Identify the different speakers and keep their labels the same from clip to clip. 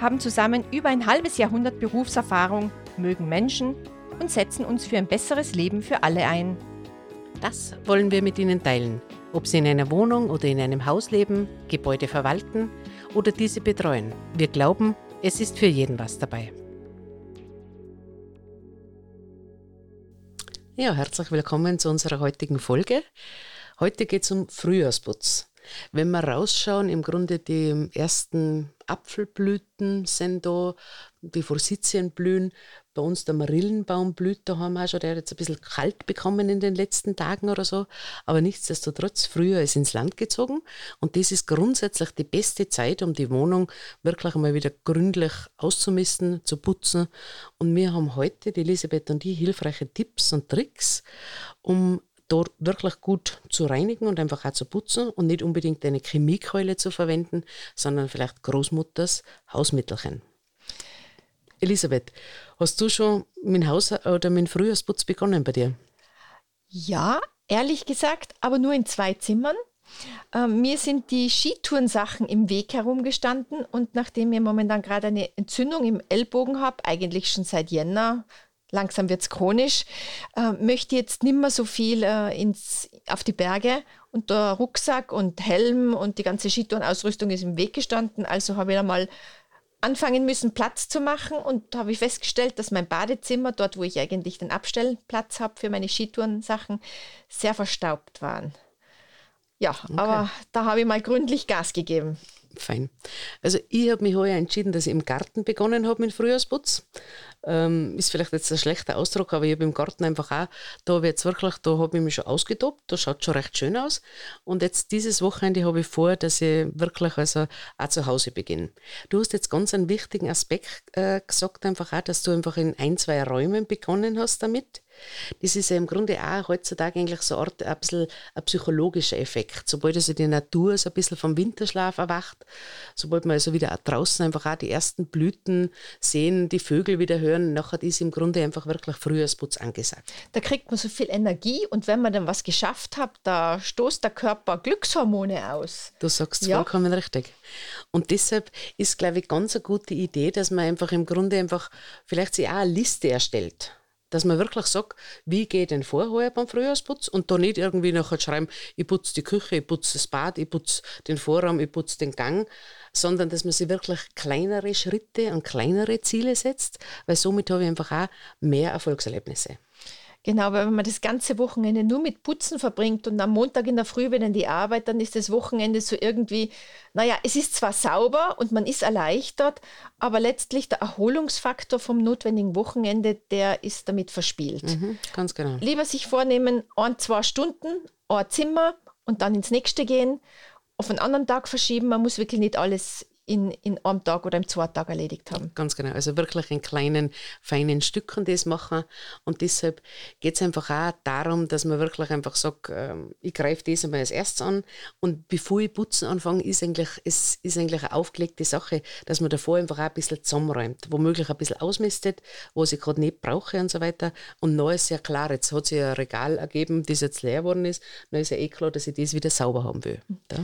Speaker 1: haben zusammen über ein halbes Jahrhundert Berufserfahrung, mögen Menschen und setzen uns für ein besseres Leben für alle ein.
Speaker 2: Das wollen wir mit Ihnen teilen, ob Sie in einer Wohnung oder in einem Haus leben, Gebäude verwalten oder diese betreuen. Wir glauben, es ist für jeden was dabei. Ja, herzlich willkommen zu unserer heutigen Folge. Heute geht es um Frühjahrsputz. Wenn wir rausschauen, im Grunde die ersten Apfelblüten sind da, die Forsythien blühen. Bei uns der Marillenbaum blüht da haben wir auch schon, der hat jetzt ein bisschen kalt bekommen in den letzten Tagen oder so. Aber nichtsdestotrotz, früher ist ins Land gezogen und das ist grundsätzlich die beste Zeit, um die Wohnung wirklich einmal wieder gründlich auszumisten, zu putzen. Und wir haben heute, die Elisabeth und ich, hilfreiche Tipps und Tricks, um dort wirklich gut zu reinigen und einfach auch zu putzen und nicht unbedingt eine Chemiekeule zu verwenden, sondern vielleicht Großmutters Hausmittelchen. Elisabeth, hast du schon mit Haus- oder mit Frühjahrsputz begonnen bei dir?
Speaker 1: Ja, ehrlich gesagt, aber nur in zwei Zimmern. Äh, mir sind die Skitourensachen im Weg herumgestanden und nachdem ich momentan gerade eine Entzündung im Ellbogen habe, eigentlich schon seit Jänner, langsam wird es chronisch, äh, möchte jetzt nicht mehr so viel äh, ins, auf die Berge und der Rucksack und Helm und die ganze Skitourenausrüstung ist im Weg gestanden. Also habe ich einmal anfangen müssen, Platz zu machen und habe ich festgestellt, dass mein Badezimmer, dort wo ich eigentlich den Abstellplatz habe für meine Skitourensachen, sehr verstaubt waren. Ja, okay. aber da habe ich mal gründlich Gas gegeben.
Speaker 2: Fein. Also ich habe mich heuer entschieden, dass ich im Garten begonnen habe mit Frühjahrsputz. Ähm, ist vielleicht jetzt ein schlechter Ausdruck, aber ich habe im Garten einfach auch, da jetzt wirklich, da habe ich mich schon ausgetobt, da schaut schon recht schön aus. Und jetzt dieses Wochenende habe ich vor, dass ich wirklich also auch zu Hause beginne. Du hast jetzt ganz einen wichtigen Aspekt äh, gesagt, einfach auch, dass du einfach in ein, zwei Räumen begonnen hast damit. Das ist ja im Grunde auch heutzutage eigentlich so eine Art, ein bisschen ein psychologischer Effekt. Sobald also die Natur so ein bisschen vom Winterschlaf erwacht, sobald man also wieder draußen einfach auch die ersten Blüten sehen, die Vögel wieder hören, nachher ist im Grunde einfach wirklich Frühjahrsputz angesagt.
Speaker 1: Da kriegt man so viel Energie und wenn man dann was geschafft hat, da stoßt der Körper Glückshormone aus.
Speaker 2: Du sagst ja. vollkommen richtig. Und deshalb ist, glaube ich, ganz eine gute Idee, dass man einfach im Grunde einfach vielleicht sich auch eine Liste erstellt dass man wirklich sagt, wie geht denn vorher beim Frühjahrsputz und da nicht irgendwie nachher schreiben, ich putze die Küche, ich putze das Bad, ich putze den Vorraum, ich putze den Gang, sondern dass man sich wirklich kleinere Schritte und kleinere Ziele setzt, weil somit habe ich einfach auch mehr Erfolgserlebnisse.
Speaker 1: Genau, weil wenn man das ganze Wochenende nur mit Putzen verbringt und am Montag in der Früh wieder in die Arbeit, dann ist das Wochenende so irgendwie, naja, es ist zwar sauber und man ist erleichtert, aber letztlich der Erholungsfaktor vom notwendigen Wochenende, der ist damit verspielt.
Speaker 2: Mhm, ganz genau.
Speaker 1: Lieber sich vornehmen, ein, zwei Stunden, ein Zimmer und dann ins nächste gehen, auf einen anderen Tag verschieben. Man muss wirklich nicht alles in, in einem Tag oder im zweiten Tag erledigt haben.
Speaker 2: Ganz genau. Also wirklich in kleinen, feinen Stücken das machen. Und deshalb geht es einfach auch darum, dass man wirklich einfach sagt, ähm, ich greife das einmal als erstes an. Und bevor ich putzen anfange, ist eigentlich, ist, ist eigentlich eine aufgelegte Sache, dass man davor einfach auch ein bisschen zusammenräumt, womöglich ein bisschen ausmistet, was ich gerade nicht brauche und so weiter. Und dann ist ja klar, jetzt hat sich ein Regal ergeben, das jetzt leer geworden ist, dann ist ja eh klar, dass ich das wieder sauber haben will. Ja?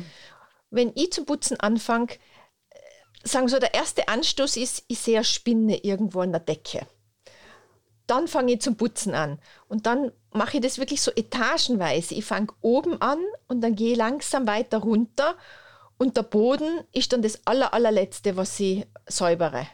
Speaker 1: Wenn ich zum Putzen anfange, sagen so, der erste Anstoß ist, ich sehe eine Spinne irgendwo an der Decke. Dann fange ich zum Putzen an. Und dann mache ich das wirklich so etagenweise. Ich fange oben an und dann gehe ich langsam weiter runter. Und der Boden ist dann das aller, allerletzte, was ich säubere.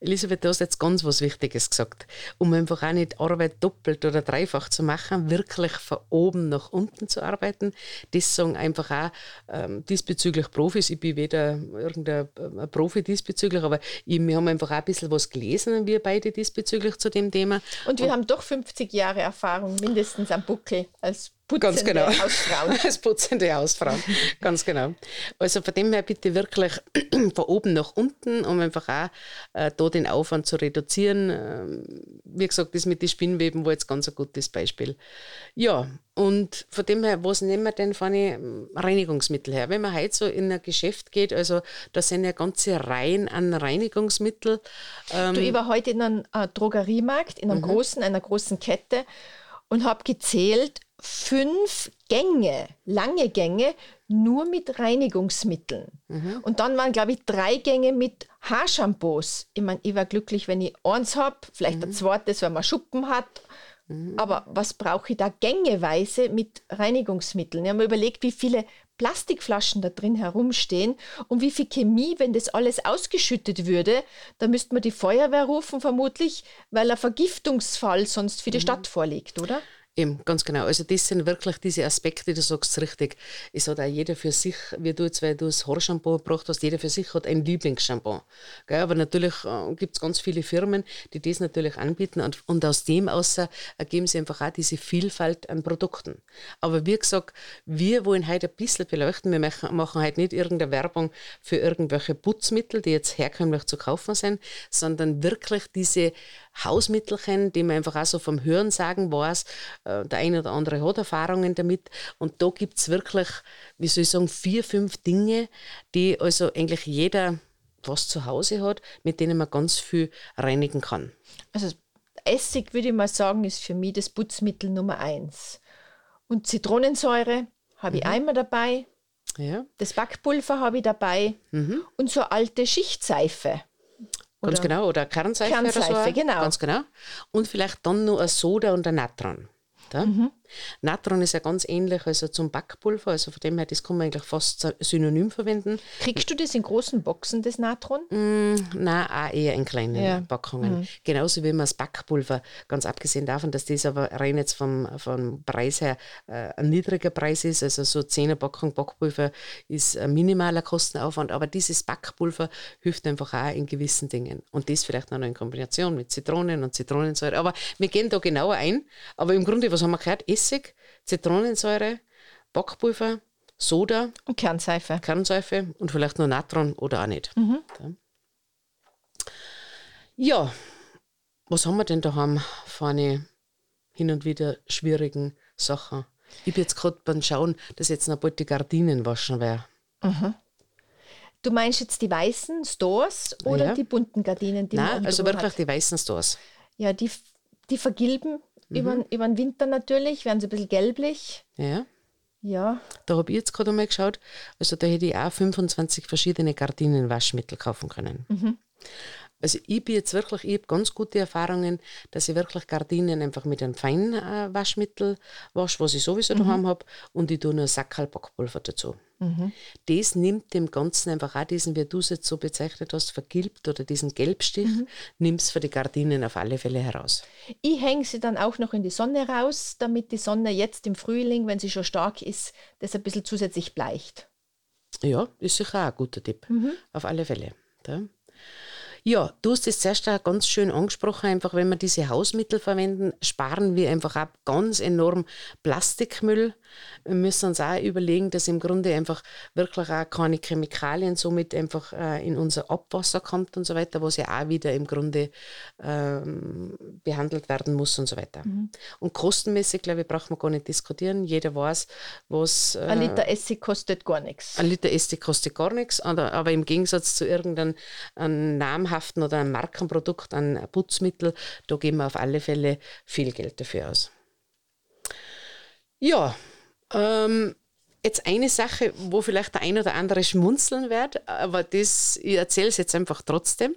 Speaker 2: Elisabeth, du hast jetzt ganz was Wichtiges gesagt. Um einfach auch nicht Arbeit doppelt oder dreifach zu machen, wirklich von oben nach unten zu arbeiten. Das sagen einfach auch ähm, diesbezüglich Profis. Ich bin weder irgendein äh, Profi diesbezüglich, aber ich, wir haben einfach auch ein bisschen was gelesen, wir beide diesbezüglich zu dem Thema.
Speaker 1: Und wir Und, haben doch 50 Jahre Erfahrung mindestens am Buckel als putzende
Speaker 2: Ganz genau.
Speaker 1: Hausfrauen.
Speaker 2: Als putzende Hausfrauen. Ganz genau. Also von dem her bitte wirklich von oben nach unten, um einfach auch äh, da den Aufwand zu reduzieren. Ähm, wie gesagt, das mit den Spinnweben war jetzt ganz ein gutes Beispiel. Ja, und von dem her, was nehmen wir denn von den Reinigungsmittel her? Wenn man heute so in ein Geschäft geht, also da sind ja ganze Reihen an Reinigungsmittel.
Speaker 1: Du, ich war heute in einem äh, Drogeriemarkt, in einem großen, einer großen Kette und habe gezählt, fünf Gänge, lange Gänge, nur mit Reinigungsmitteln. Und dann waren, glaube ich, drei Gänge mit Haarshampoos. Ich meine, ich war glücklich, wenn ich eins habe, vielleicht ein zweites, wenn man Schuppen hat. Aber was brauche ich da gängeweise mit Reinigungsmitteln? Ich habe mir überlegt, wie viele Plastikflaschen da drin herumstehen und wie viel Chemie, wenn das alles ausgeschüttet würde, da müsste man die Feuerwehr rufen vermutlich, weil ein Vergiftungsfall sonst für die Stadt vorliegt, oder?
Speaker 2: Eben, ganz genau. Also das sind wirklich diese Aspekte, du sagst richtig. Es hat auch jeder für sich, wie du jetzt, weil du das Haarshampoo gebracht hast, jeder für sich hat ein Lieblingsshampoo. Gell? Aber natürlich äh, gibt es ganz viele Firmen, die das natürlich anbieten und, und aus dem außer ergeben sie einfach auch diese Vielfalt an Produkten. Aber wie gesagt, wir wollen heute ein bisschen beleuchten. Wir machen, machen heute nicht irgendeine Werbung für irgendwelche Putzmittel, die jetzt herkömmlich zu kaufen sind, sondern wirklich diese Hausmittelchen, die man einfach auch so vom Hören sagen weiß. Äh, Der eine oder andere hat Erfahrungen damit. Und da gibt es wirklich, wie soll ich sagen, vier, fünf Dinge, die also eigentlich jeder was zu Hause hat, mit denen man ganz viel reinigen kann.
Speaker 1: Also Essig, würde ich mal sagen, ist für mich das Putzmittel Nummer eins. Und Zitronensäure habe ich einmal dabei.
Speaker 2: Ja,
Speaker 1: Das Backpulver habe ich dabei. Und so alte Schichtseife.
Speaker 2: ganz
Speaker 1: Oder-
Speaker 2: genau. Oder Kernseife, oder
Speaker 1: Kernseife,
Speaker 2: so.
Speaker 1: genau.
Speaker 2: Ganz genau. Und vielleicht dann noch ein Soda und ein Natron. Da.
Speaker 1: Mhm.
Speaker 2: Natron ist ja ganz ähnlich also zum Backpulver, also von dem her, das kann man eigentlich fast synonym verwenden.
Speaker 1: Kriegst du das in großen Boxen, das Natron?
Speaker 2: Nein, auch eher in kleinen
Speaker 1: Ja.
Speaker 2: Packungen. Genauso wie man das Backpulver, ganz abgesehen davon, dass das aber rein jetzt vom, vom Preis her äh, ein niedriger Preis ist, also so 10er Packung Backpulver ist ein minimaler Kostenaufwand, aber dieses Backpulver hilft einfach auch in gewissen Dingen. Und das vielleicht noch in Kombination mit Zitronen und Zitronensäure. Aber wir gehen da genauer ein. Aber im Grunde, was haben wir gehört? Essig, Zitronensäure, Backpulver, Soda,
Speaker 1: Und Kernseife.
Speaker 2: Kernseife und vielleicht nur Natron oder auch nicht. Ja. ja, was haben wir denn daheim für eine hin und wieder schwierigen Sachen? Ich bin jetzt gerade beim Schauen, dass jetzt noch bald die Gardinen waschen wäre.
Speaker 1: Du meinst jetzt die weißen Stores oder
Speaker 2: Ja.
Speaker 1: die bunten Gardinen, die
Speaker 2: Nein, also wirklich die weißen Stores.
Speaker 1: Ja, die, die vergilben über, über den Winter natürlich, werden sie ein bisschen gelblich.
Speaker 2: Ja.
Speaker 1: Ja,
Speaker 2: Da habe ich jetzt gerade einmal geschaut. Also da hätte ich auch 25 verschiedene Gardinenwaschmittel kaufen können. Also ich bin jetzt wirklich, ich habe ganz gute Erfahrungen, dass ich wirklich Gardinen einfach mit einem feinen äh, Waschmittel wasche, was ich sowieso daheim habe, und ich tue noch ein Sackerl Backpulver dazu. Das nimmt dem Ganzen einfach auch diesen, wie du es jetzt so bezeichnet hast, vergilbt oder diesen Gelbstich, nimmt es für die Gardinen auf alle Fälle heraus.
Speaker 1: ich hänge sie dann auch noch in die Sonne raus, damit die Sonne jetzt im Frühling, wenn sie schon stark ist, das ein bisschen zusätzlich bleicht.
Speaker 2: Ja, ist sicher auch ein guter Tipp. Auf alle Fälle. Ja. Ja, du hast es zuerst auch ganz schön angesprochen, einfach wenn wir diese Hausmittel verwenden, sparen wir einfach auch ganz enorm Plastikmüll. Wir müssen uns auch überlegen, dass im Grunde einfach wirklich auch keine Chemikalien somit einfach äh, in unser Abwasser kommt und so weiter, was ja auch wieder im Grunde ähm, behandelt werden muss und so weiter. Und kostenmäßig, glaube ich, braucht man gar nicht diskutieren. Jeder weiß, was äh,
Speaker 1: Ein Liter Essig kostet gar nichts.
Speaker 2: ein Liter Essig kostet gar nichts, aber, im Gegensatz zu irgendeinem einem namhaften oder einem Markenprodukt, ein Putzmittel, da geben wir auf alle Fälle viel Geld dafür aus. Ja, ähm, jetzt eine Sache, wo vielleicht der ein oder andere schmunzeln wird, aber das, ich erzähle es jetzt einfach trotzdem,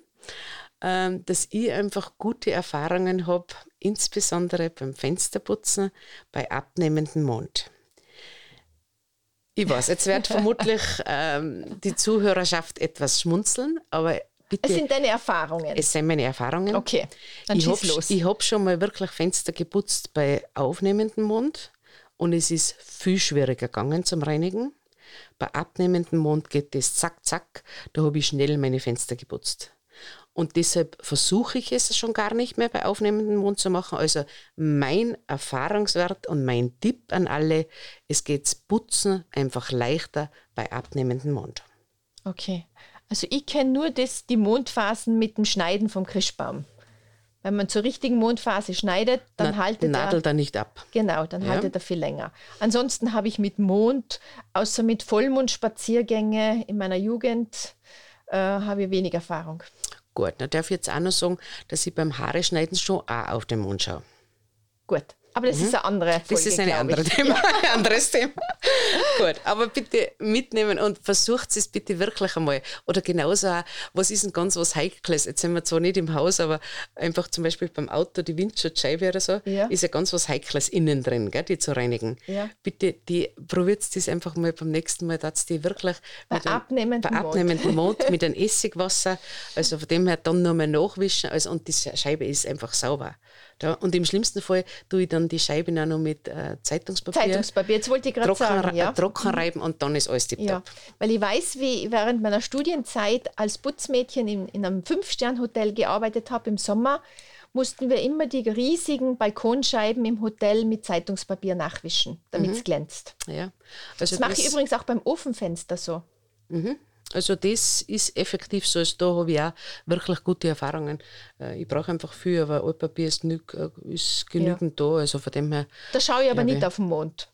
Speaker 2: ähm, dass ich einfach gute Erfahrungen habe, insbesondere beim Fensterputzen bei abnehmendem Mond. Ich weiß, jetzt wird vermutlich ähm, die Zuhörerschaft etwas schmunzeln, aber bitte,
Speaker 1: Es sind deine Erfahrungen.
Speaker 2: es sind meine Erfahrungen.
Speaker 1: okay, dann
Speaker 2: ich
Speaker 1: schieß
Speaker 2: habe
Speaker 1: los.
Speaker 2: ich hab schon mal wirklich Fenster geputzt bei aufnehmendem Mond und es ist viel schwieriger gegangen zum Reinigen. Bei abnehmendem Mond geht das zack, zack, da habe ich schnell meine Fenster geputzt. Und deshalb versuche ich es schon gar nicht mehr bei aufnehmendem Mond zu machen. Also mein Erfahrungswert und mein Tipp an alle, es geht's Putzen einfach leichter bei abnehmendem Mond.
Speaker 1: Okay. Also ich kenne nur das, die Mondphasen mit dem Schneiden vom Christbaum. Wenn man zur richtigen Mondphase schneidet, dann
Speaker 2: Na,
Speaker 1: haltet
Speaker 2: Nadelt
Speaker 1: er.
Speaker 2: er nicht ab.
Speaker 1: Genau, dann
Speaker 2: Ja.
Speaker 1: haltet er viel länger. Ansonsten habe ich mit Mond, außer mit Vollmondspaziergänge in meiner Jugend, äh, habe ich wenig Erfahrung.
Speaker 2: Gut, dann darf ich jetzt auch noch sagen, dass ich beim Haare schneiden schon auch auf den Mond schaue.
Speaker 1: Gut. Aber das ist eine andere Folge,
Speaker 2: Mhm. Das ist ein
Speaker 1: ich.
Speaker 2: Thema. ein anderes Thema. Gut, aber bitte mitnehmen und versucht es bitte wirklich einmal. Oder genauso auch, was ist denn ganz was Heikles? Jetzt sind wir zwar nicht im Haus, aber einfach zum Beispiel beim Auto die Windschutzscheibe oder so,
Speaker 1: Ja.
Speaker 2: ist ja ganz was Heikles innen drin, gell, die zu reinigen.
Speaker 1: Ja.
Speaker 2: Bitte, die probiert das einfach mal beim nächsten Mal, dass die wirklich
Speaker 1: Bei
Speaker 2: mit einem-
Speaker 1: abnehmendem
Speaker 2: bei
Speaker 1: Mond.
Speaker 2: abnehmendem Mond mit einem Essigwasser, also von dem her dann nochmal nachwischen. Also, und die Scheibe ist einfach sauber. Da, und im schlimmsten Fall tue ich dann die Scheibe auch noch mit äh, Zeitungspapier,
Speaker 1: Zeitungspapier, jetzt wollte ich gerade
Speaker 2: trocken,
Speaker 1: sagen. Ja.
Speaker 2: äh, trocken reiben und dann ist alles tipptopp.
Speaker 1: Ja, weil ich weiß, wie ich während meiner Studienzeit als Putzmädchen in, in einem Fünf-Stern-Hotel gearbeitet habe im Sommer, mussten wir immer die riesigen Balkonscheiben im Hotel mit Zeitungspapier nachwischen, damit es glänzt.
Speaker 2: Ja. Also
Speaker 1: Das mache ich übrigens auch beim Ofenfenster so.
Speaker 2: Also das ist effektiv so. Also da habe ich auch wirklich gute Erfahrungen. Äh, Ich brauche einfach viel, aber Altpapier ist, äh, ist genügend da. Also von dem her,
Speaker 1: Da schaue ich aber
Speaker 2: Ja,
Speaker 1: nicht auf den Mond.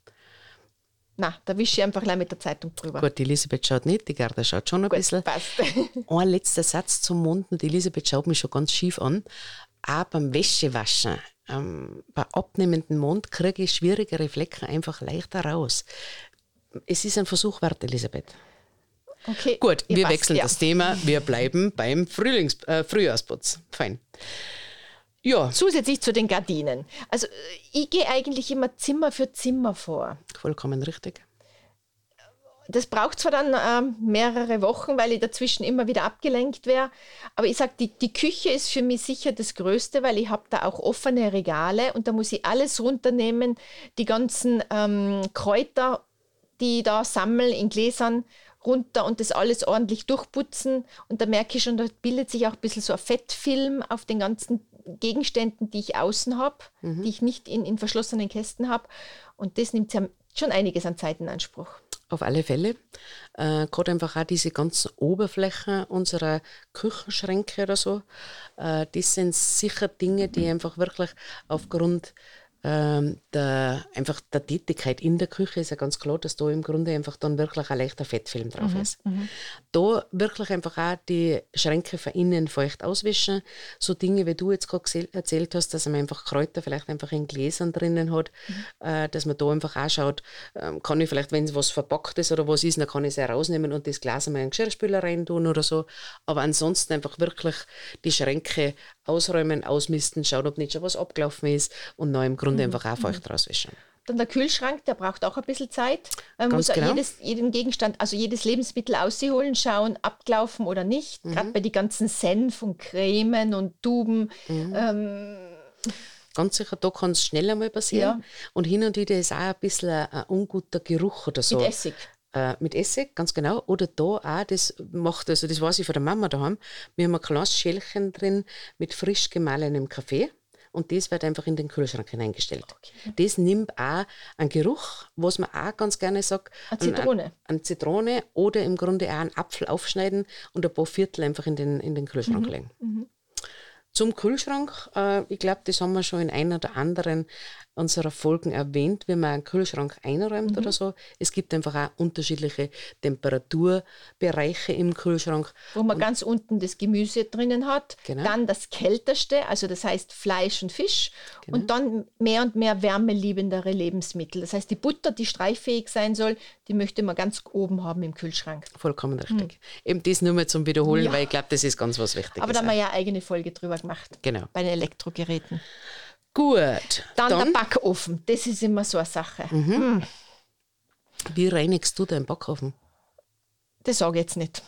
Speaker 1: Na, da wische ich einfach gleich mit der Zeitung drüber.
Speaker 2: gut, die Elisabeth schaut nicht, die Gerda schaut schon ein bisschen.
Speaker 1: passt.
Speaker 2: Ein letzter Satz zum Mond. Und die Elisabeth schaut mich schon ganz schief an. Auch beim Wäschewaschen, ähm, bei abnehmendem Mond kriege ich schwierigere Flecken einfach leichter raus. Es ist ein Versuch wert, Elisabeth.
Speaker 1: Okay,
Speaker 2: Gut, wir
Speaker 1: passt,
Speaker 2: wechseln
Speaker 1: ja.
Speaker 2: das Thema. Wir bleiben beim Frühlings äh, Frühjahrsputz. Fein. Ja,
Speaker 1: Zusätzlich zu den Gardinen. Also äh, ich gehe eigentlich immer Zimmer für Zimmer vor.
Speaker 2: vollkommen richtig.
Speaker 1: Das braucht zwar dann ähm, mehrere Wochen, weil ich dazwischen immer wieder abgelenkt wäre. Aber ich sage, die, die Küche ist für mich sicher das Größte, weil ich habe da auch offene Regale und da muss ich alles runternehmen, die ganzen ähm, Kräuter, die ich da sammle in Gläsern runter und das alles ordentlich durchputzen. Und da merke ich schon, da bildet sich auch ein bisschen so ein Fettfilm auf den ganzen Gegenständen, die ich außen habe, die ich nicht in, in verschlossenen Kästen habe. Und das nimmt schon einiges an Zeit in Anspruch.
Speaker 2: Auf alle Fälle. Äh, Gerade einfach auch diese ganzen Oberflächen unserer Küchenschränke oder so. Äh, das sind sicher Dinge, die einfach wirklich aufgrund ähm, der, einfach der Tätigkeit in der Küche ist ja ganz klar, dass da im Grunde einfach dann wirklich ein leichter Fettfilm drauf ist. Da wirklich einfach auch die Schränke von innen feucht auswischen. So Dinge, wie du jetzt gerade erzählt hast, dass man einfach Kräuter vielleicht einfach in Gläsern drinnen hat, äh, dass man da einfach auch schaut, ähm, kann ich vielleicht, wenn es was verpackt ist oder was ist, dann kann ich es herausnehmen und das Glas einmal in den Geschirrspüler rein tun oder so. Aber ansonsten einfach wirklich die Schränke ausräumen, ausmisten, schauen, ob nicht schon was abgelaufen ist und dann im Grunde einfach auch feucht rauswischen.
Speaker 1: Dann der Kühlschrank, der braucht auch ein bisschen Zeit. Man
Speaker 2: Ganz
Speaker 1: muss
Speaker 2: genau.
Speaker 1: jedes, jeden Gegenstand, also jedes Lebensmittel ausholen, schauen, abgelaufen oder nicht.
Speaker 2: Mhm.
Speaker 1: Gerade bei den ganzen Senf und Cremen und Tuben.
Speaker 2: Mhm.
Speaker 1: Ähm,
Speaker 2: Ganz sicher, da kann es schneller mal passieren.
Speaker 1: Ja.
Speaker 2: Und hin und wieder ist auch ein bisschen ein, ein unguter Geruch oder so.
Speaker 1: Mit Essig.
Speaker 2: Äh, mit Essig, ganz genau. Oder da auch, das macht, also das weiß ich von der Mama daheim, wir haben ein kleines Schälchen drin mit frisch gemahlenem Kaffee. Und das wird einfach in den Kühlschrank hineingestellt. Das nimmt auch einen Geruch, was man auch ganz gerne sagt.
Speaker 1: Eine Zitrone.
Speaker 2: An, an Zitrone oder im Grunde auch einen Apfel aufschneiden und ein paar Viertel einfach in den, in den Kühlschrank
Speaker 1: Mhm.
Speaker 2: legen. Zum Kühlschrank, äh, ich glaube, das haben wir schon in einer oder anderen unserer Folgen erwähnt, wenn man einen Kühlschrank einräumt
Speaker 1: Mhm.
Speaker 2: oder so. Es gibt einfach auch unterschiedliche Temperaturbereiche im Kühlschrank.
Speaker 1: wo man ganz unten das Gemüse drinnen hat,
Speaker 2: Genau.
Speaker 1: dann das Kälteste, also das heißt Fleisch und Fisch
Speaker 2: Genau.
Speaker 1: und dann mehr und mehr wärmeliebendere Lebensmittel. Das heißt, die Butter, die streichfähig sein soll, die möchte man ganz oben haben im Kühlschrank.
Speaker 2: Vollkommen richtig. Eben das nur mal zum Wiederholen,
Speaker 1: Hm. Ja.
Speaker 2: weil ich glaube, das ist ganz was Wichtiges.
Speaker 1: Aber da haben wir ja eine eigene Folge drüber gemacht.
Speaker 2: Genau.
Speaker 1: Bei den Elektrogeräten.
Speaker 2: Gut.
Speaker 1: Dann, der Backofen. Das ist immer so eine Sache.
Speaker 2: Mhm. wie reinigst du deinen Backofen?
Speaker 1: Das sage ich jetzt nicht.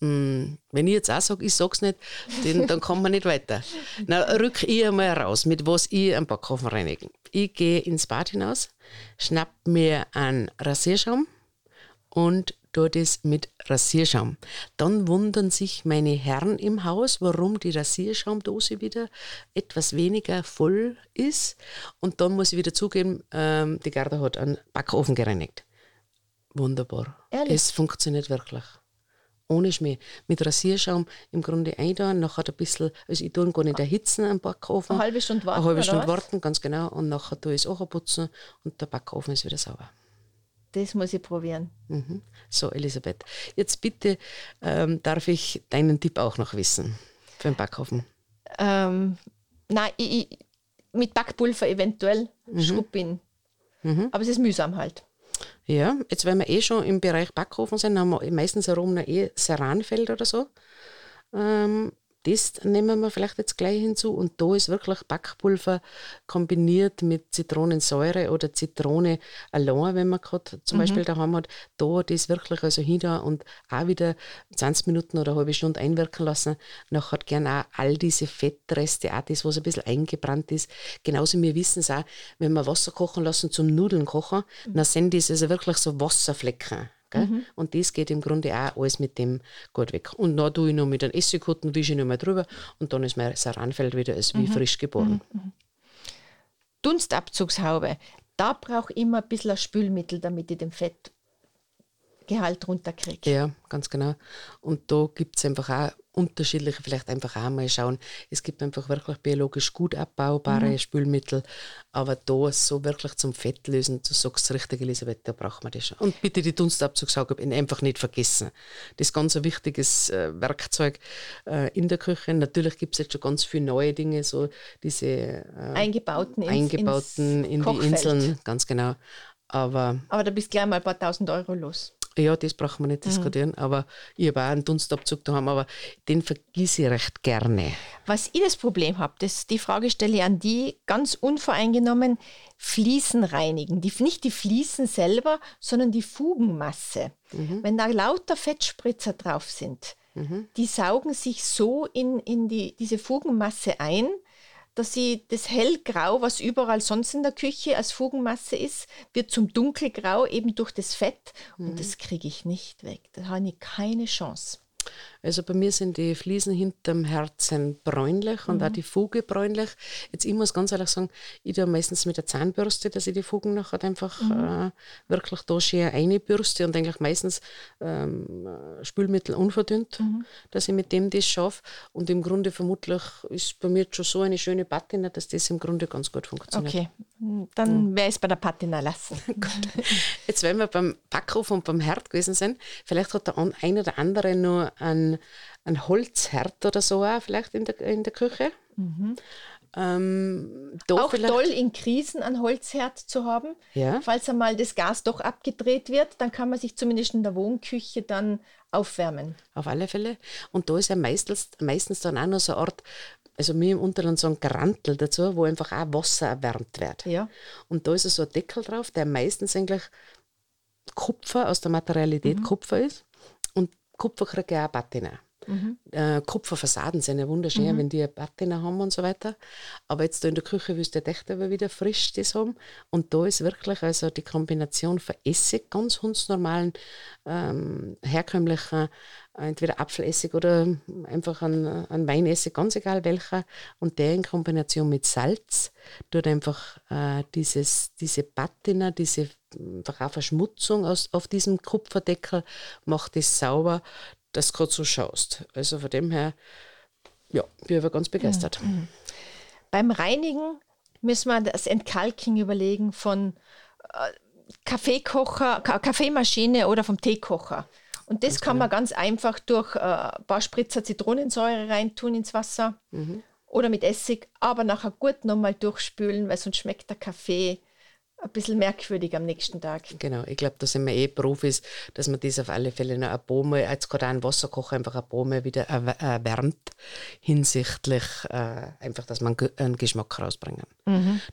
Speaker 2: Hm, Wenn ich jetzt auch sage, ich sag's nicht, dann, dann kommt man nicht weiter. Na, rück ich einmal raus, mit was ich einen Backofen reinige. Ich gehe ins Bad hinaus, schnapp mir einen Rasierschaum und tue das mit Rasierschaum. Dann wundern sich meine Herren im Haus, warum die Rasierschaumdose wieder etwas weniger voll ist. Und dann muss ich wieder zugeben, ähm, die Gerda hat einen Backofen gereinigt. Wunderbar.
Speaker 1: Ehrlich?
Speaker 2: Es funktioniert wirklich. Ohne Schmäh. Mit Rasierschaum im Grunde eintun, nachher ein bisschen, also ich tue gar nicht erhitzen am Backofen.
Speaker 1: Eine halbe Stunde warten,
Speaker 2: Eine halbe Stunde warten, ganz genau. Und nachher tue ich es auch putzen und der Backofen ist wieder sauber.
Speaker 1: Das muss ich probieren.
Speaker 2: Mhm. So, Elisabeth. Jetzt bitte ähm, darf ich deinen Tipp auch noch wissen für den Backofen.
Speaker 1: Ähm, nein, ich, ich, mit Backpulver eventuell
Speaker 2: Mhm.
Speaker 1: schrubbin. Aber es ist mühsam halt.
Speaker 2: Ja, jetzt wenn wir eh schon im Bereich Backofen sind, haben wir meistens herum noch eh Serranfeld oder so. Ähm, das nehmen wir vielleicht jetzt gleich hinzu. Und da ist wirklich Backpulver kombiniert mit Zitronensäure oder Zitrone allein, wenn man gerade zum Beispiel daheim hat. Da das wirklich also hin da und auch wieder 20 Minuten oder eine halbe Stunde einwirken lassen. Nachher hat gern auch all diese Fettreste, auch das, was ein bisschen eingebrannt ist. Genauso, wir wissen es auch, wenn wir Wasser kochen lassen zum Nudeln kochen, dann sind das also wirklich so Wasserflecken. Gell? Und das geht im Grunde auch alles mit dem gut weg. Und dann tue ich noch mit einem Essighutten, wische ich noch mal drüber und dann ist mein Saranfeld wieder als wie frisch geboren.
Speaker 1: Dunstabzugshaube. Da brauche ich immer ein bisschen ein Spülmittel, damit ich den Fettgehalt runterkriege.
Speaker 2: Ja, ganz genau. Und da gibt es einfach auch unterschiedliche, vielleicht einfach auch mal schauen. Es gibt einfach wirklich biologisch gut abbaubare Spülmittel, aber da so wirklich zum Fettlösen, du sagst es richtig, Elisabeth, da braucht man das schon. Und bitte die Dunstabzugshaube einfach nicht vergessen. Das ist ganz ein wichtiges äh, Werkzeug äh, in der Küche. Natürlich gibt es jetzt schon ganz viele neue Dinge, so diese äh,
Speaker 1: Eingebauten ins,
Speaker 2: eingebauten
Speaker 1: ins
Speaker 2: in die
Speaker 1: Kochfeld.
Speaker 2: Inseln, ganz genau. Aber
Speaker 1: Aber da bist du gleich mal ein paar tausend Euro los.
Speaker 2: Ja, das brauchen wir nicht diskutieren, aber ich habe auch einen Dunstabzug daheim, aber den vergiss ich recht gerne.
Speaker 1: Was ich das Problem habe, das, die Frage stelle ich an die ganz unvoreingenommen, Fliesen reinigen. Die, nicht die Fliesen selber, sondern die Fugenmasse. Wenn da lauter Fettspritzer drauf sind, die saugen sich so in, in die, diese Fugenmasse ein, dass sie das hellgrau, was überall sonst in der Küche als Fugenmasse ist, wird zum dunkelgrau eben durch das Fett und das kriege ich nicht weg. Da habe ich keine Chance.
Speaker 2: Also bei mir sind die Fliesen hinterm Herzen bräunlich und auch die Fuge bräunlich. Jetzt, ich muss ganz ehrlich sagen, ich tue meistens mit der Zahnbürste, dass ich die Fugen nachher einfach äh, wirklich da schön einbürste und eigentlich meistens ähm, äh, Spülmittel unverdünnt, dass ich mit dem das schaffe. Und im Grunde vermutlich ist bei mir schon so eine schöne Patina, dass das im Grunde ganz gut funktioniert.
Speaker 1: Okay, dann werde ich es bei der Patina lassen.
Speaker 2: Jetzt, wenn wir beim Backofen und beim Herd gewesen sind, vielleicht hat der ein oder andere nur ein, ein Holzherd oder so auch vielleicht in der, in der Küche. Ähm, da
Speaker 1: Auch
Speaker 2: vielleicht,
Speaker 1: toll in Krisen ein Holzherd zu haben.
Speaker 2: Ja.
Speaker 1: Falls einmal das Gas doch abgedreht wird, dann kann man sich zumindest in der Wohnküche dann aufwärmen.
Speaker 2: Auf alle Fälle. Und da ist ja meistens, meistens dann auch noch so eine Art, also wir im Unterland sagen Garantel dazu, wo einfach auch Wasser erwärmt wird.
Speaker 1: Ja.
Speaker 2: Und da ist so ein Deckel drauf, der meistens eigentlich Kupfer aus der Materialität Kupfer ist. Und Kupfer kriegt Patina. Äh, Kupferfassaden sind ja wunderschön, wenn die eine Patina haben und so weiter. Aber jetzt da in der Küche willst du echt aber wieder frisch das haben. Und da ist wirklich also die Kombination von Essig, ganz hundsnormalen, ähm, herkömmlichen, äh, entweder Apfelessig oder einfach ein, ein Weinessig, ganz egal welcher. Und der in Kombination mit Salz tut einfach äh, dieses, diese Patina, diese einfach auch Verschmutzung aus, auf diesem Kupferdeckel, macht es sauber, dass du gerade so schaust. Also von dem her, ja, bin ich aber ganz begeistert.
Speaker 1: Beim Reinigen müssen wir das Entkalking überlegen von äh, Kaffeekocher, Ka Kaffeemaschine oder vom Teekocher. Und das kann man ganz einfach durch äh, ein paar Spritzer Zitronensäure reintun ins Wasser oder mit Essig, aber nachher gut nochmal durchspülen, weil sonst schmeckt der Kaffee ein bisschen merkwürdig am nächsten Tag.
Speaker 2: Genau, ich glaube, da sind wir eh Profis, dass man das auf alle Fälle noch ein paar Mal, jetzt gerade einen Wasserkocher, einfach ein paar Mal wieder erw- erwärmt, hinsichtlich äh, einfach, dass man einen Geschmack rausbringen.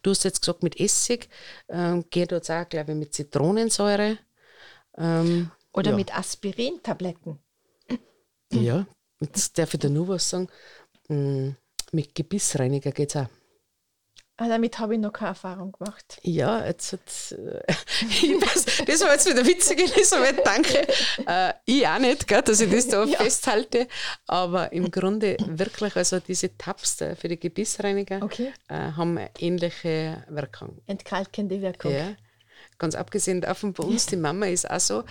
Speaker 2: Du hast jetzt gesagt, mit Essig, ähm, geht jetzt auch, glaube ich, mit Zitronensäure. Ähm,
Speaker 1: Oder
Speaker 2: ja.
Speaker 1: mit Aspirintabletten.
Speaker 2: Ja, jetzt darf ich dir nur was sagen. Mm, Mit Gebissreiniger geht es auch.
Speaker 1: Ah, damit habe ich noch keine Erfahrung gemacht.
Speaker 2: Ja, jetzt hat, äh, das, das war jetzt wieder witzig, Elisabeth, danke. Äh, ich auch nicht, gell, dass ich das da ja. festhalte, aber im Grunde wirklich, also diese Tabs für die Gebissreiniger okay. äh, haben eine ähnliche Wirkung.
Speaker 1: Entkalkende Wirkung.
Speaker 2: Ja. Ganz abgesehen davon, bei uns, die Mama ist auch so,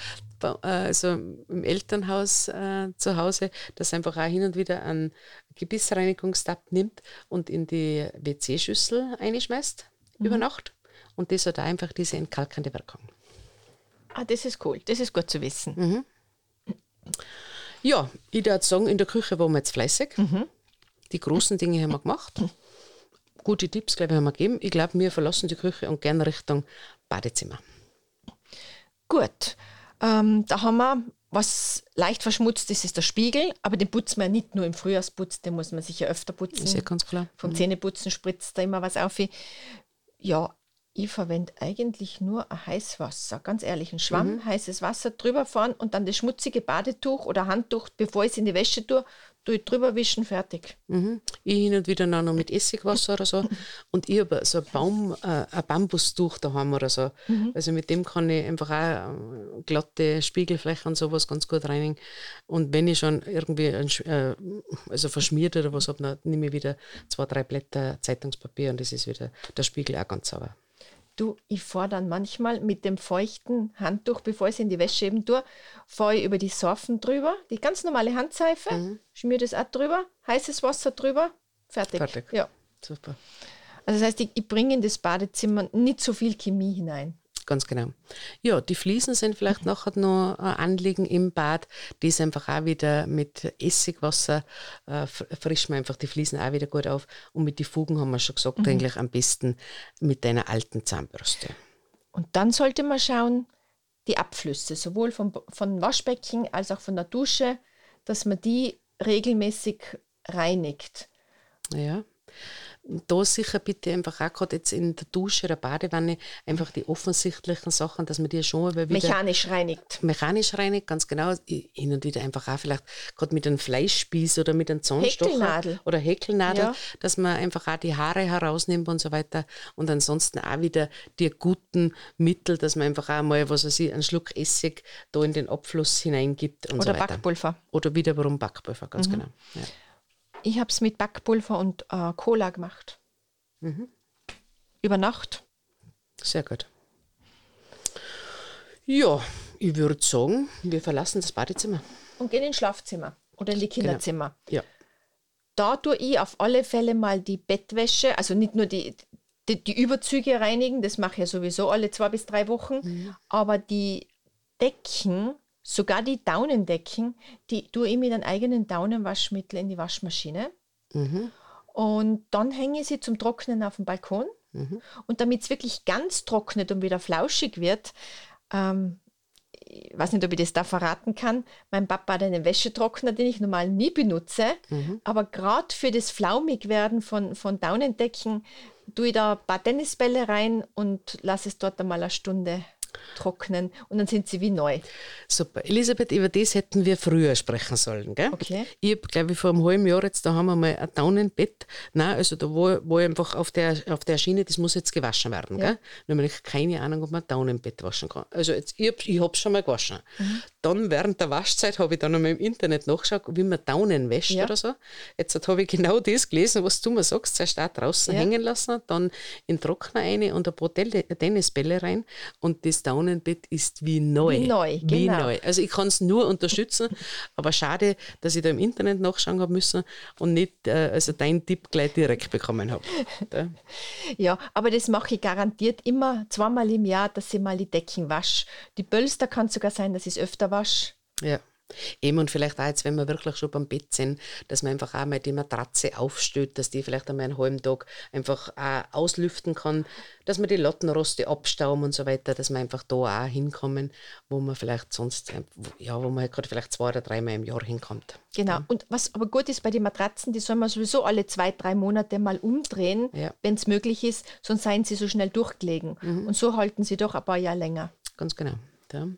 Speaker 2: also im Elternhaus äh, zu Hause, dass einfach auch hin und wieder einen Gebissreinigungstab nimmt und in die WC-Schüssel einschmeißt mhm. über Nacht. Und das hat auch einfach diese entkalkende Wirkung.
Speaker 1: Ah, das ist cool. Das ist gut zu wissen.
Speaker 2: Mhm. Ja, ich würde sagen, in der Küche waren wir jetzt fleißig. Mhm. Die großen Dinge haben wir gemacht. Gute Tipps, glaube ich, haben wir gegeben. Ich glaube, wir verlassen die Küche und gerne Richtung Badezimmer.
Speaker 1: Gut. Ähm, da haben wir, was leicht verschmutzt ist, ist der Spiegel, aber den putzen wir nicht nur im Frühjahrsputz, den muss man sicher öfter putzen.
Speaker 2: Ist ja ganz klar.
Speaker 1: Vom mhm. Zähneputzen spritzt da immer was auf. Ja, ich verwende eigentlich nur ein Heißwasser, ganz ehrlich, ein Schwamm, mhm. heißes Wasser drüber fahren und dann das schmutzige Badetuch oder Handtuch, bevor ich es in die Wäsche tue, tue ich drüber wischen, fertig.
Speaker 2: Mhm. Ich hin und wieder noch mit Essigwasser oder so. Und ich habe so ein, Baum, äh, ein Bambustuch daheim oder so. Mhm. Also mit dem kann ich einfach auch äh, glatte Spiegelflächen und sowas ganz gut reinigen. Und wenn ich schon irgendwie ein, äh, also verschmiert oder was habe, dann nehme ich wieder zwei, drei Blätter Zeitungspapier und das ist wieder der Spiegel auch ganz sauber.
Speaker 1: Du, ich fahre dann manchmal mit dem feuchten Handtuch, bevor ich es in die Wäsche eben tue, fahre ich über die Sorfen drüber, die ganz normale Handseife, mhm. schmier das auch drüber, heißes Wasser drüber, fertig. Fertig. Ja. Super. Also das heißt, ich, ich bringe in das Badezimmer nicht so viel Chemie hinein.
Speaker 2: Ganz genau. Ja, die Fliesen sind vielleicht mhm. nachher noch ein Anliegen im Bad. Die ist einfach auch wieder mit Essigwasser, äh, frischen wir einfach die Fliesen auch wieder gut auf. Und mit den Fugen haben wir schon gesagt, mhm. eigentlich am besten mit einer alten Zahnbürste.
Speaker 1: Und dann sollte man schauen, die Abflüsse, sowohl vom, von Waschbecken als auch von der Dusche, dass man die regelmäßig reinigt.
Speaker 2: Ja da sicher bitte einfach auch gerade jetzt in der Dusche oder Badewanne einfach die offensichtlichen Sachen, dass man die schon wieder
Speaker 1: mechanisch reinigt.
Speaker 2: Mechanisch reinigt, ganz genau. Hin und wieder einfach auch vielleicht gerade mit einem Fleischspieß oder mit einem Zahnstocher Häkelnadel. oder Häkelnadel, ja. dass man einfach auch die Haare herausnimmt und so weiter. Und ansonsten auch wieder die guten Mittel, dass man einfach auch mal, was weiß ich, einen Schluck Essig da in den Abfluss hineingibt und
Speaker 1: oder
Speaker 2: so
Speaker 1: weiter. Backpulver.
Speaker 2: Oder wiederum Backpulver, ganz mhm. genau. Ja.
Speaker 1: Ich habe es mit Backpulver und äh, Cola gemacht. Mhm. Über Nacht.
Speaker 2: Sehr gut. Ja, ich würde sagen, wir verlassen das Badezimmer.
Speaker 1: Und gehen ins Schlafzimmer oder in die genau. Kinderzimmer.
Speaker 2: Genau. Ja.
Speaker 1: Da tue ich auf alle Fälle mal die Bettwäsche, also nicht nur die, die, die Überzüge reinigen, das mache ich ja sowieso alle zwei bis drei Wochen, mhm. aber die Decken Sogar die Daunendecken, die tue ich mit einem eigenen Daunenwaschmittel in die Waschmaschine. Mhm. Und dann hänge ich sie zum Trocknen auf dem Balkon. Mhm. Und damit es wirklich ganz trocknet und wieder flauschig wird, ähm, ich weiß nicht, ob ich das da verraten kann. Mein Papa hat einen Wäschetrockner, den ich normal nie benutze. Mhm. Aber gerade für das Flaumigwerden von, von Daunendecken tue ich da ein paar Tennisbälle rein und lasse es dort einmal eine Stunde trocknen und dann sind sie wie neu.
Speaker 2: Super. Elisabeth, über das hätten wir früher sprechen sollen. Gell?
Speaker 1: Okay.
Speaker 2: Ich habe, glaube ich, vor einem halben Jahr jetzt, da haben wir mal ein Daunenbett. Nein, also da war, war einfach auf der, auf der Schiene, das muss jetzt gewaschen werden. Ja. Gell? Nämlich keine Ahnung, ob man ein Daunenbett waschen kann. Also jetzt, ich habe es schon mal gewaschen. Mhm. Dann während der Waschzeit habe ich dann einmal im Internet nachgeschaut, wie man Daunen wäscht ja. oder so. Jetzt habe ich genau das gelesen, was du mir sagst. Zuerst da draußen ja. hängen lassen, dann in den Trockner rein und ein paar Tennisbälle rein und das Daunenbett ist wie neu.
Speaker 1: Wie neu, wie genau. neu.
Speaker 2: Also ich kann es nur unterstützen, aber schade, dass ich da im Internet nachschauen habe müssen und nicht äh, also deinen Tipp gleich direkt bekommen habe.
Speaker 1: ja, aber das mache ich garantiert immer zweimal im Jahr, dass ich mal die Decken wasche. Die Pölster kann sogar sein, dass ich es öfter wasche.
Speaker 2: Ja. Eben und vielleicht auch jetzt, wenn wir wirklich schon beim Bett sind, dass man einfach auch mal die Matratze aufstellt, dass die vielleicht einmal einen halben Tag einfach auch auslüften kann, dass man die Lattenroste abstauben und so weiter, dass man einfach da auch hinkommen, wo man vielleicht sonst, ja, wo man halt gerade vielleicht zwei oder dreimal im Jahr hinkommt.
Speaker 1: Genau. Und was aber gut ist bei den Matratzen, die soll man sowieso alle zwei, drei Monate mal umdrehen, ja. wenn es möglich ist, sonst seien sie so schnell durchgelegen. Mhm. Und so halten sie doch ein paar Jahre länger.
Speaker 2: Ganz genau. Ja.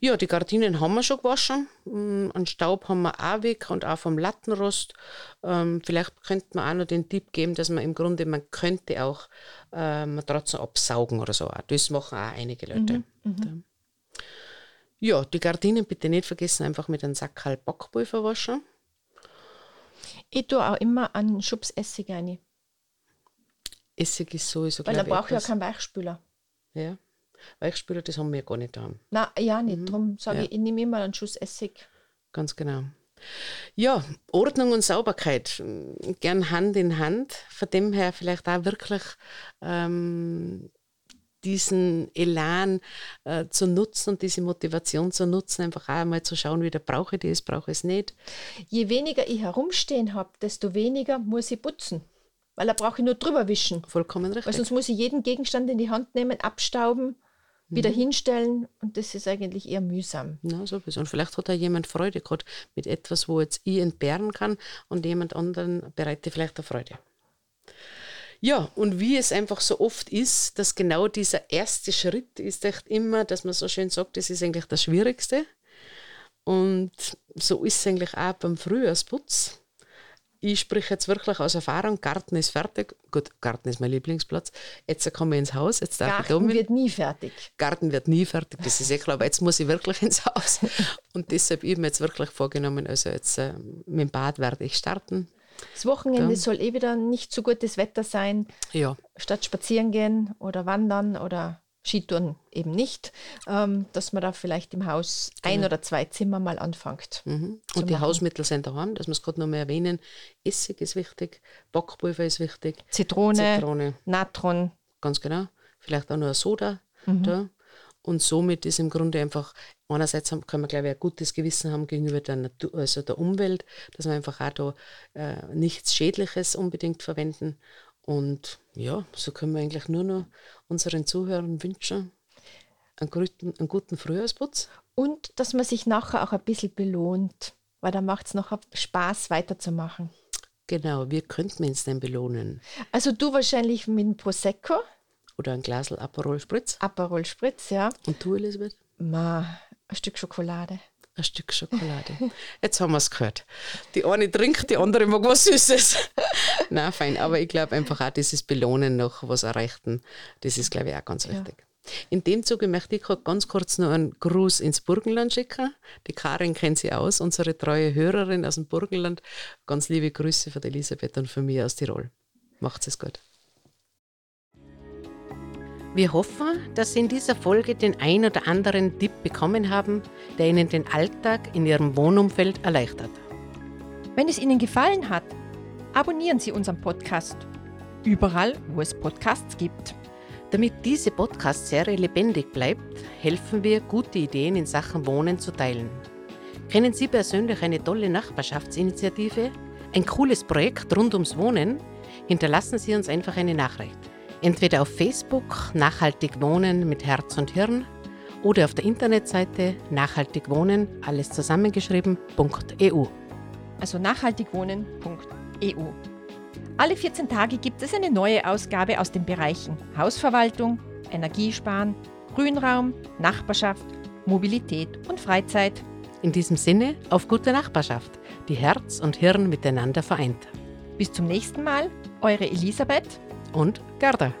Speaker 2: Ja, die Gardinen haben wir schon gewaschen. Mm, An Staub haben wir auch weg und auch vom Lattenrost. Ähm, vielleicht könnte man auch noch den Tipp geben, dass man im Grunde, man könnte auch äh, Matratzen absaugen oder so. Das machen auch einige Leute.
Speaker 1: Mhm,
Speaker 2: Ja, die Gardinen bitte nicht vergessen, einfach mit einem Sack halb Backpulver waschen.
Speaker 1: Ich tue auch immer einen Schubs Essig rein,
Speaker 2: Essig ist sowieso,
Speaker 1: weil brauche ich ja keinen Weichspüler.
Speaker 2: Ja. Weichspüler, das haben wir gar nicht da.
Speaker 1: Na ja, nicht. Darum sage
Speaker 2: Ja.
Speaker 1: ich, ich nehme immer einen Schuss Essig.
Speaker 2: Ganz genau. Ja, Ordnung und Sauberkeit, gern Hand in Hand. Von dem her vielleicht auch wirklich ähm, diesen Elan äh, zu nutzen und diese Motivation zu nutzen, einfach auch mal zu schauen, wieder brauche ich das, brauche ich es nicht.
Speaker 1: Je weniger ich herumstehen habe, desto weniger muss ich putzen. Weil da brauche ich nur drüber wischen.
Speaker 2: Vollkommen
Speaker 1: Weil
Speaker 2: richtig.
Speaker 1: sonst muss ich jeden Gegenstand in die Hand nehmen, abstauben, wieder
Speaker 2: Mhm.
Speaker 1: hinstellen und das ist eigentlich eher mühsam.
Speaker 2: Ja, sowieso. Und vielleicht hat auch jemand Freude gehabt mit etwas, wo jetzt ich entbehren kann und jemand anderen bereitet vielleicht eine Freude. Ja, und wie es einfach so oft ist, dass genau dieser erste Schritt ist echt immer, dass man so schön sagt, das ist eigentlich das Schwierigste. Und so ist es eigentlich auch beim Frühjahrsputz. Ich spreche jetzt wirklich aus Erfahrung, Garten ist fertig. Gut, Garten ist mein Lieblingsplatz. Jetzt komme ich ins Haus, jetzt darf ich da
Speaker 1: Garten
Speaker 2: mit.
Speaker 1: wird nie fertig.
Speaker 2: Garten wird nie fertig, das ist eh klar, aber jetzt muss ich wirklich ins Haus. Und deshalb habe ich mir jetzt wirklich vorgenommen, also jetzt äh, mit dem Bad werde ich starten.
Speaker 1: Das Wochenende
Speaker 2: Ja.
Speaker 1: soll eh wieder nicht so gutes Wetter sein.
Speaker 2: Ja,
Speaker 1: Statt spazieren gehen oder wandern oder Skitouren eben nicht, ähm, dass man da vielleicht im Haus ein oder zwei Zimmer mal anfängt.
Speaker 2: mhm. und die
Speaker 1: machen.
Speaker 2: Hausmittel sind daheim, dass wir es gerade noch mehr erwähnen. Essig ist wichtig, Backpulver ist wichtig,
Speaker 1: Zitrone,
Speaker 2: Zitrone,
Speaker 1: Natron.
Speaker 2: ganz genau. Vielleicht auch noch ein Soda da. Und somit ist im Grunde einfach, einerseits kann man, glaube ich, ein gutes Gewissen haben gegenüber der, Natur, also der Umwelt, dass wir einfach auch da äh, nichts Schädliches unbedingt verwenden. Und ja, so können wir eigentlich nur noch unseren Zuhörern wünschen, einen guten, einen guten Frühjahrsputz.
Speaker 1: Und dass man sich nachher auch ein bisschen belohnt, weil dann macht es nachher Spaß weiterzumachen.
Speaker 2: Genau, wie könnten wir uns denn belohnen?
Speaker 1: Also du wahrscheinlich mit dem Prosecco,
Speaker 2: Oder ein Glas Aperol Spritz.
Speaker 1: Aperol Spritz, ja.
Speaker 2: Und du, Elisabeth?
Speaker 1: Ma, ein Stück Schokolade.
Speaker 2: Ein Stück Schokolade. Jetzt haben wir es gehört. Die eine trinkt, die andere mag was Süßes. Na fein, aber ich glaube einfach auch dieses Belohnen noch was erreichten, das ist, glaube ich, auch ganz wichtig. In dem Zuge möchte ich ganz kurz noch einen Gruß ins Burgenland schicken. Die Karin kennt sie aus, unsere treue Hörerin aus dem Burgenland. Ganz liebe Grüße von Elisabeth und von mir aus Tirol. Macht's es gut. Wir hoffen, dass Sie in dieser Folge den ein oder anderen Tipp bekommen haben, der Ihnen den Alltag in Ihrem Wohnumfeld erleichtert.
Speaker 1: Wenn es Ihnen gefallen hat, abonnieren Sie unseren Podcast. Überall, wo es Podcasts gibt.
Speaker 2: Damit diese Podcast-Serie lebendig bleibt, helfen wir, gute Ideen in Sachen Wohnen zu teilen. Kennen Sie persönlich eine tolle Nachbarschaftsinitiative? Ein cooles Projekt rund ums Wohnen? Hinterlassen Sie uns einfach eine Nachricht. Entweder auf Facebook Nachhaltig Wohnen mit Herz und Hirn oder auf der Internetseite nachhaltig wohnen, alles zusammengeschrieben.eu.
Speaker 1: Also nachhaltigwohnen.eu. Alle 14 Tage gibt es eine neue Ausgabe aus den Bereichen Hausverwaltung, Energiesparen, Grünraum, Nachbarschaft, Mobilität und Freizeit.
Speaker 2: In diesem Sinne, auf gute Nachbarschaft, die Herz und Hirn miteinander vereint.
Speaker 1: Bis zum nächsten Mal, eure Elisabeth.
Speaker 2: Und Gerda.